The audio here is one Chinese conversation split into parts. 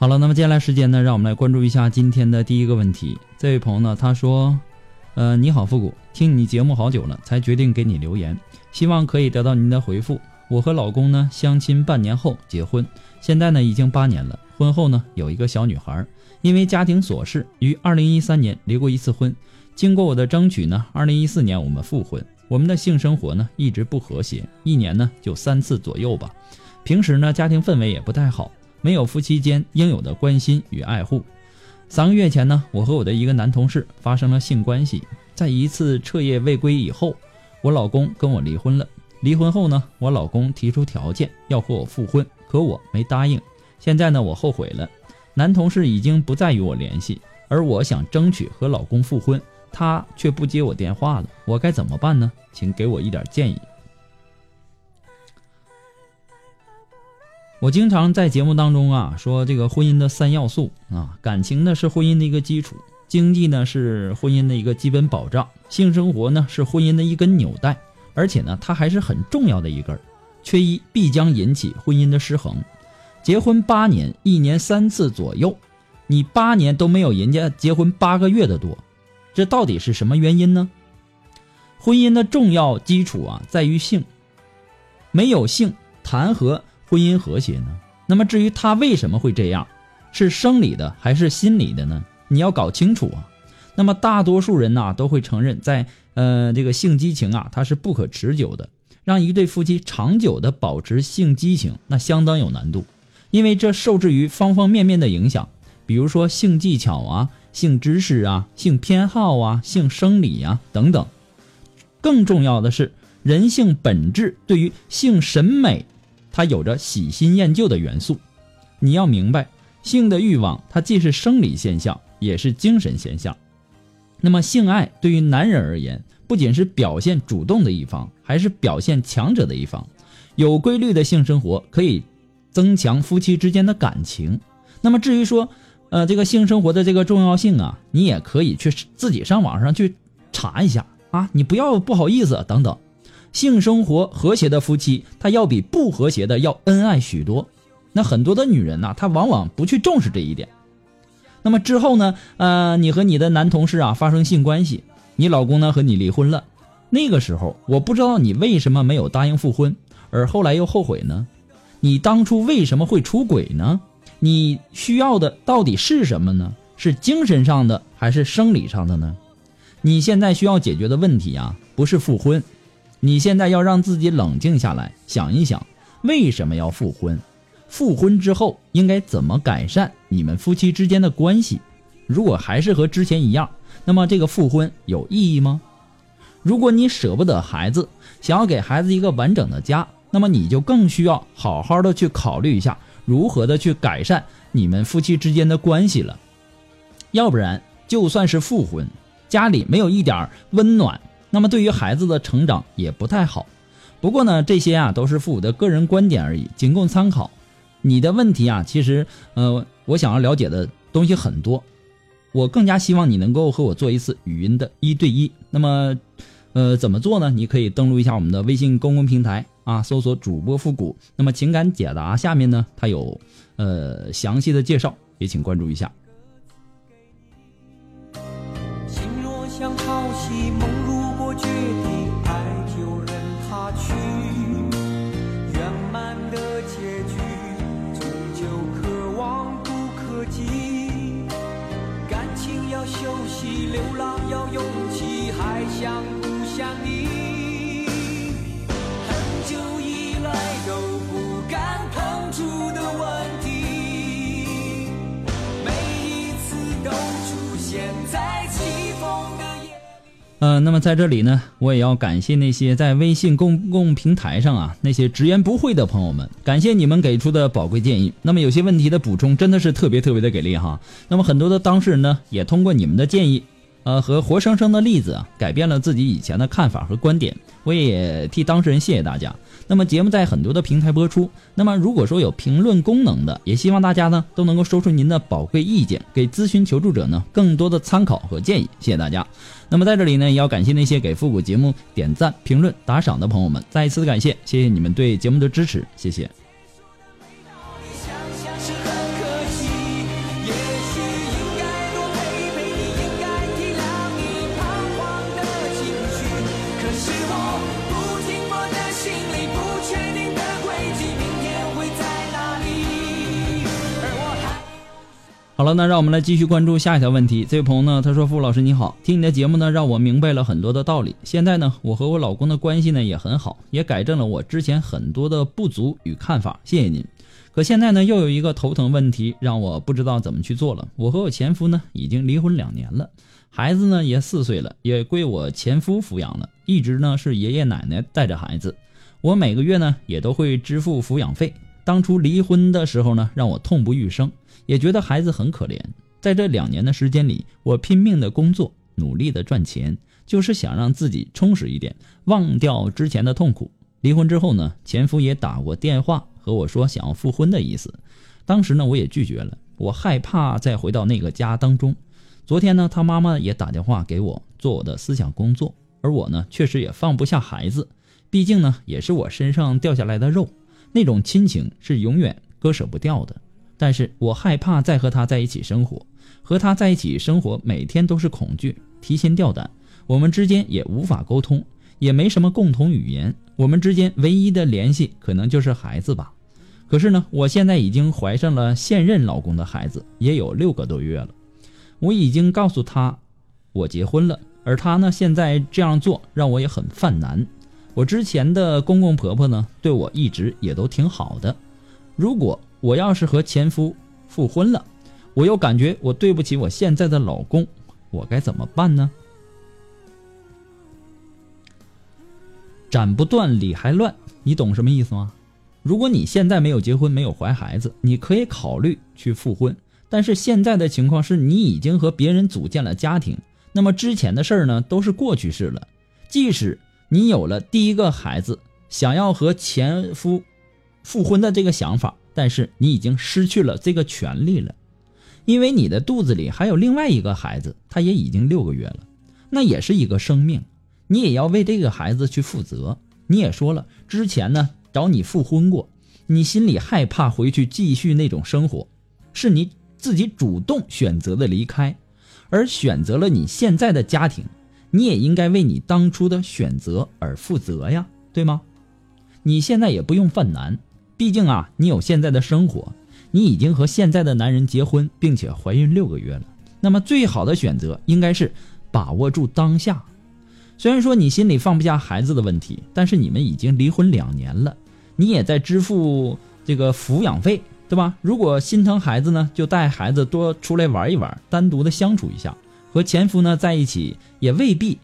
好了，那么接下来时间呢，让我们来关注一下今天的第一个问题。这位朋友呢，他说：“呃，你好，复古，听你节目好久了，才决定给你留言，希望可以得到您的回复。我和老公呢相亲半年后结婚，现在呢已经八年了。婚后呢有一个小女孩，因为家庭琐事，于二零一三年离过一次婚。经过我的争取呢，二零一四年我们复婚。我们的性生活呢一直不和谐，一年呢就三次左右吧。平时呢家庭氛围也不太好。”没有夫妻间应有的关心与爱护。三个月前呢，我和我的一个男同事发生了性关系，在一次彻夜未归以后，我老公跟我离婚了。离婚后呢，我老公提出条件要和我复婚，可我没答应。现在呢，我后悔了。男同事已经不再与我联系，而我想争取和老公复婚，他却不接我电话了。我该怎么办呢？请给我一点建议。我经常在节目当中啊说这个婚姻的三要素啊，感情呢是婚姻的一个基础，经济呢是婚姻的一个基本保障，性生活呢是婚姻的一根纽带，而且呢它还是很重要的一根，缺一必将引起婚姻的失衡。结婚八年，一年三次左右，你八年都没有人家结婚八个月的多，这到底是什么原因呢？婚姻的重要基础啊在于性，没有性谈何？婚姻和谐呢？那么至于他为什么会这样，是生理的还是心理的呢？你要搞清楚啊。那么大多数人呢都会承认，在呃这个性激情啊，它是不可持久的。让一对夫妻长久的保持性激情，那相当有难度，因为这受制于方方面面的影响，比如说性技巧啊、性知识啊、性偏好啊、性生理啊等等。更重要的是，人性本质对于性审美。它有着喜新厌旧的元素，你要明白，性的欲望它既是生理现象，也是精神现象。那么，性爱对于男人而言，不仅是表现主动的一方，还是表现强者的一方。有规律的性生活可以增强夫妻之间的感情。那么，至于说，呃，这个性生活的这个重要性啊，你也可以去自己上网上去查一下啊，你不要不好意思等等。性生活和谐的夫妻，他要比不和谐的要恩爱许多。那很多的女人呢，她往往不去重视这一点。那么之后呢，呃，你和你的男同事啊发生性关系，你老公呢和你离婚了。那个时候，我不知道你为什么没有答应复婚，而后来又后悔呢？你当初为什么会出轨呢？你需要的到底是什么呢？是精神上的还是生理上的呢？你现在需要解决的问题啊，不是复婚。你现在要让自己冷静下来，想一想为什么要复婚，复婚之后应该怎么改善你们夫妻之间的关系？如果还是和之前一样，那么这个复婚有意义吗？如果你舍不得孩子，想要给孩子一个完整的家，那么你就更需要好好的去考虑一下如何的去改善你们夫妻之间的关系了。要不然，就算是复婚，家里没有一点温暖，那么对于孩子的成长也不太好。不过呢，这些啊都是父母的个人观点而已，仅供参考。你的问题啊，其实呃，我想要了解的东西很多，我更加希望你能够和我做一次语音的一对一。那么，呃，怎么做呢？你可以登录一下我们的微信公共平台啊，搜索主播复古。那么情感解答下面呢，它有呃详细的介绍，也请关注一下。心若像潮汐，梦如我决定，爱就任它去。圆满的结局，终究可望不可及。感情要休息，流浪要勇气，还想不想你？很久以来都不敢碰触的问题，每一次都出现在起。呃，那么在这里呢，我也要感谢那些在微信公共平台上啊那些直言不讳的朋友们，感谢你们给出的宝贵建议。那么有些问题的补充真的是特别特别的给力哈。那么很多的当事人呢，也通过你们的建议，呃和活生生的例子啊，改变了自己以前的看法和观点。我也替当事人谢谢大家。那么节目在很多的平台播出，那么如果说有评论功能的，也希望大家呢都能够说出您的宝贵意见，给咨询求助者呢更多的参考和建议。谢谢大家。那么在这里呢，也要感谢那些给复古节目点赞、评论、打赏的朋友们，再一次的感谢，谢谢你们对节目的支持，谢谢。好了，那让我们来继续关注下一条问题。这位朋友呢，他说：“傅老师你好，听你的节目呢，让我明白了很多的道理。现在呢，我和我老公的关系呢也很好，也改正了我之前很多的不足与看法。谢谢您。可现在呢，又有一个头疼问题，让我不知道怎么去做了。我和我前夫呢，已经离婚两年了，孩子呢也四岁了，也归我前夫抚养了，一直呢是爷爷奶奶带着孩子。我每个月呢也都会支付抚养费。当初离婚的时候呢，让我痛不欲生，也觉得孩子很可怜。在这两年的时间里，我拼命的工作，努力的赚钱，就是想让自己充实一点，忘掉之前的痛苦。离婚之后呢，前夫也打过电话和我说想要复婚的意思，当时呢我也拒绝了，我害怕再回到那个家当中。昨天呢，他妈妈也打电话给我做我的思想工作，而我呢确实也放不下孩子，毕竟呢也是我身上掉下来的肉，那种亲情是永远割舍不掉的。但是我害怕再和他在一起生活，和他在一起生活每天都是恐惧、提心吊胆，我们之间也无法沟通，也没什么共同语言，我们之间唯一的联系可能就是孩子吧。可是呢，我现在已经怀上了现任老公的孩子，也有六个多月了。我已经告诉他我结婚了，而他呢现在这样做让我也很犯难。我之前的公公婆婆呢对我一直也都挺好的，如果我要是和前夫复婚了，我又感觉我对不起我现在的老公，我该怎么办呢？斩不断理还乱，你懂什么意思吗？如果你现在没有结婚，没有怀孩子，你可以考虑去复婚。但是现在的情况是你已经和别人组建了家庭，那么之前的事儿呢都是过去式了。即使你有了第一个孩子，想要和前夫复婚的这个想法，但是你已经失去了这个权利了，因为你的肚子里还有另外一个孩子，他也已经六个月了，那也是一个生命，你也要为这个孩子去负责。你也说了，之前呢找你复婚过，你心里害怕回去继续那种生活，是你自己主动选择的离开，而选择了你现在的家庭，你也应该为你当初的选择而负责呀，对吗？你现在也不用犯难，毕竟啊，你有现在的生活，你已经和现在的男人结婚，并且怀孕六个月了。那么最好的选择应该是把握住当下。虽然说你心里放不下孩子的问题，但是你们已经离婚两年了，你也在支付这个抚养费，对吧？如果心疼孩子呢，就带孩子多出来玩一玩，单独的相处一下。和前夫呢在一起也未必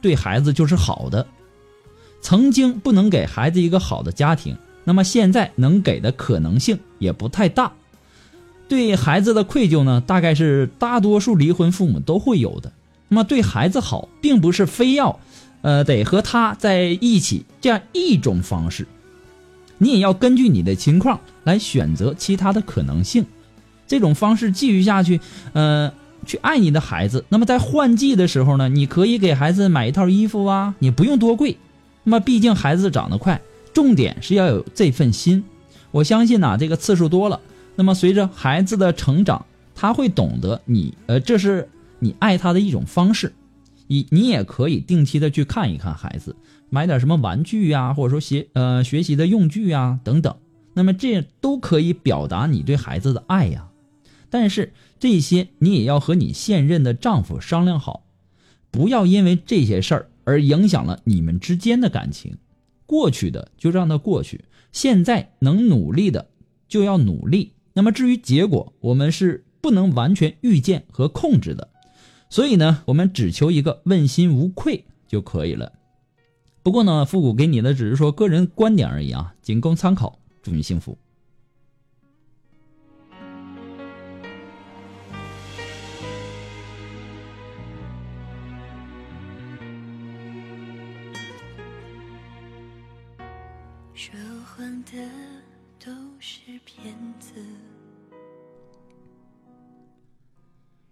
对孩子就是好的。曾经不能给孩子一个好的家庭，那么现在能给的可能性也不太大。对孩子的愧疚呢，大概是大多数离婚父母都会有的。那么对孩子好，并不是非要，呃，得和他在一起这样一种方式，你也要根据你的情况来选择其他的可能性。这种方式继续下去，呃，去爱你的孩子。那么在换季的时候呢，你可以给孩子买一套衣服啊，你不用多贵。那么毕竟孩子长得快，重点是要有这份心。我相信呐，这个次数多了，那么随着孩子的成长，他会懂得你，呃，这是你爱他的一种方式。你你也可以定期的去看一看孩子，买点什么玩具呀，或者说学呃学习的用具呀等等。那么这都可以表达你对孩子的爱呀。但是这些你也要和你现任的丈夫商量好，不要因为这些事儿而影响了你们之间的感情。过去的就让它过去，现在能努力的就要努力。那么至于结果，我们是不能完全预见和控制的。所以呢，我们只求一个问心无愧就可以了。不过呢，复古给你的只是说个人观点而已啊，仅供参考。祝你幸福。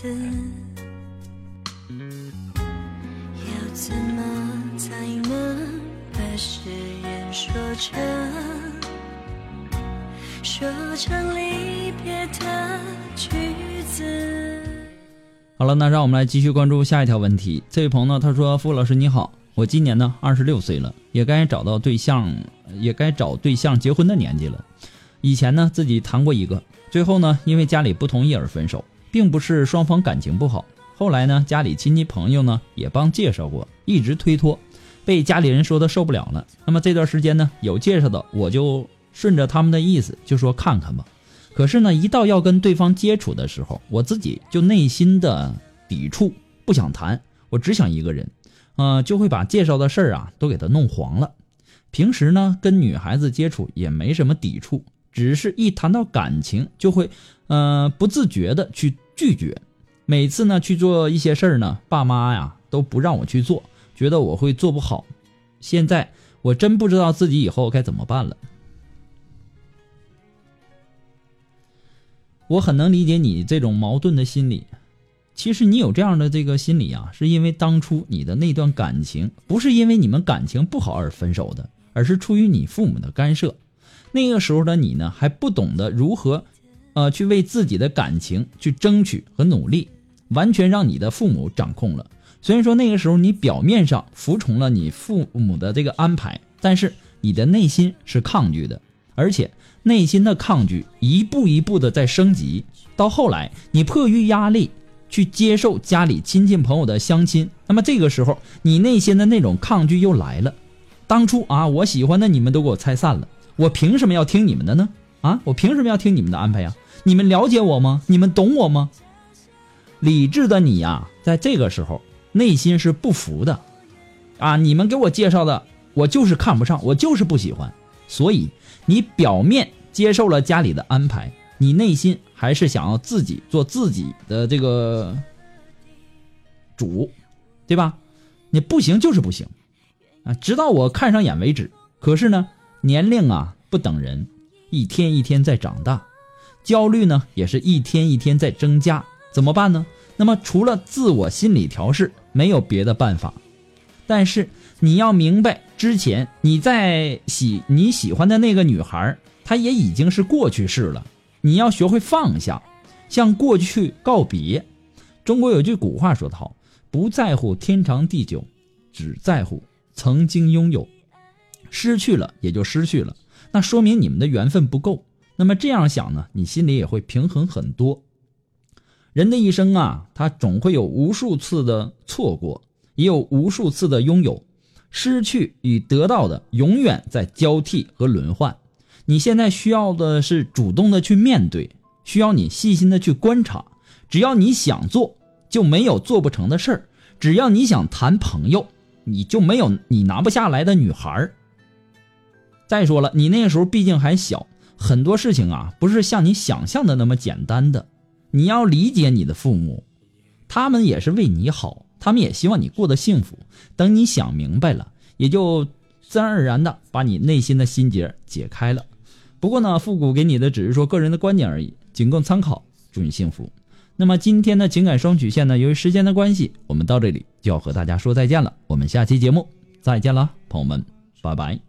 要怎么才能把誓言说成，说成离别的句子？好了，那让我们来继续关注下一条问题。这位朋友呢，他说：“傅老师你好，我今年呢二十六岁了，也该找到对象，也该找对象结婚的年纪了。以前呢自己谈过一个，最后呢因为家里不同意而分手，并不是双方感情不好。后来呢家里亲戚朋友呢也帮介绍过，一直推脱，被家里人说的受不了了。那么这段时间呢有介绍的，我就顺着他们的意思就说看看吧。”可是呢，一到要跟对方接触的时候，我自己就内心的抵触，不想谈，我只想一个人，呃，就会把介绍的事儿啊都给他弄黄了。平时呢，跟女孩子接触也没什么抵触，只是一谈到感情，就会呃不自觉的去拒绝。每次呢去做一些事儿呢，爸妈呀都不让我去做，觉得我会做不好。现在我真不知道自己以后该怎么办了。我很能理解你这种矛盾的心理。其实你有这样的这个心理啊，是因为当初你的那段感情不是因为你们感情不好而分手的，而是出于你父母的干涉。那个时候的你呢，还不懂得如何，呃，去为自己的感情去争取和努力，完全让你的父母掌控了。虽然说那个时候你表面上服从了你父母的这个安排，但是你的内心是抗拒的，而且。内心的抗拒一步一步的在升级，到后来你迫于压力去接受家里亲戚朋友的相亲，那么这个时候你内心的那种抗拒又来了。当初啊，我喜欢的你们都给我拆散了，我凭什么要听你们的呢？啊，我凭什么要听你们的安排呀？你们了解我吗？你们懂我吗？理智的你呀，在这个时候内心是不服的，啊，你们给我介绍的，我就是看不上，我就是不喜欢，所以你表面。接受了家里的安排，你内心还是想要自己做自己的这个主，对吧？你不行就是不行啊，直到我看上眼为止。可是呢，年龄啊不等人，一天一天在长大，焦虑呢也是一天一天在增加，怎么办呢？那么除了自我心理调试，没有别的办法。但是你要明白，之前你在喜你喜欢的那个女孩。她也已经是过去式了，你要学会放下，向过去告别。中国有句古话说得好：“不在乎天长地久，只在乎曾经拥有。”失去了也就失去了，那说明你们的缘分不够。那么这样想呢，你心里也会平衡很多。人的一生啊，他总会有无数次的错过，也有无数次的拥有，失去与得到的永远在交替和轮换。你现在需要的是主动的去面对，需要你细心的去观察。只要你想做，就没有做不成的事儿；只要你想谈朋友，你就没有你拿不下来的女孩儿。再说了，你那个时候毕竟还小，很多事情啊，不是像你想象的那么简单的。你要理解你的父母，他们也是为你好，他们也希望你过得幸福。等你想明白了，也就自然而然的把你内心的心结解开了。不过呢，复古给你的只是说个人的观点而已，仅供参考。祝你幸福。那么今天的情感双曲线呢，由于时间的关系，我们到这里就要和大家说再见了。我们下期节目再见了，朋友们，拜拜。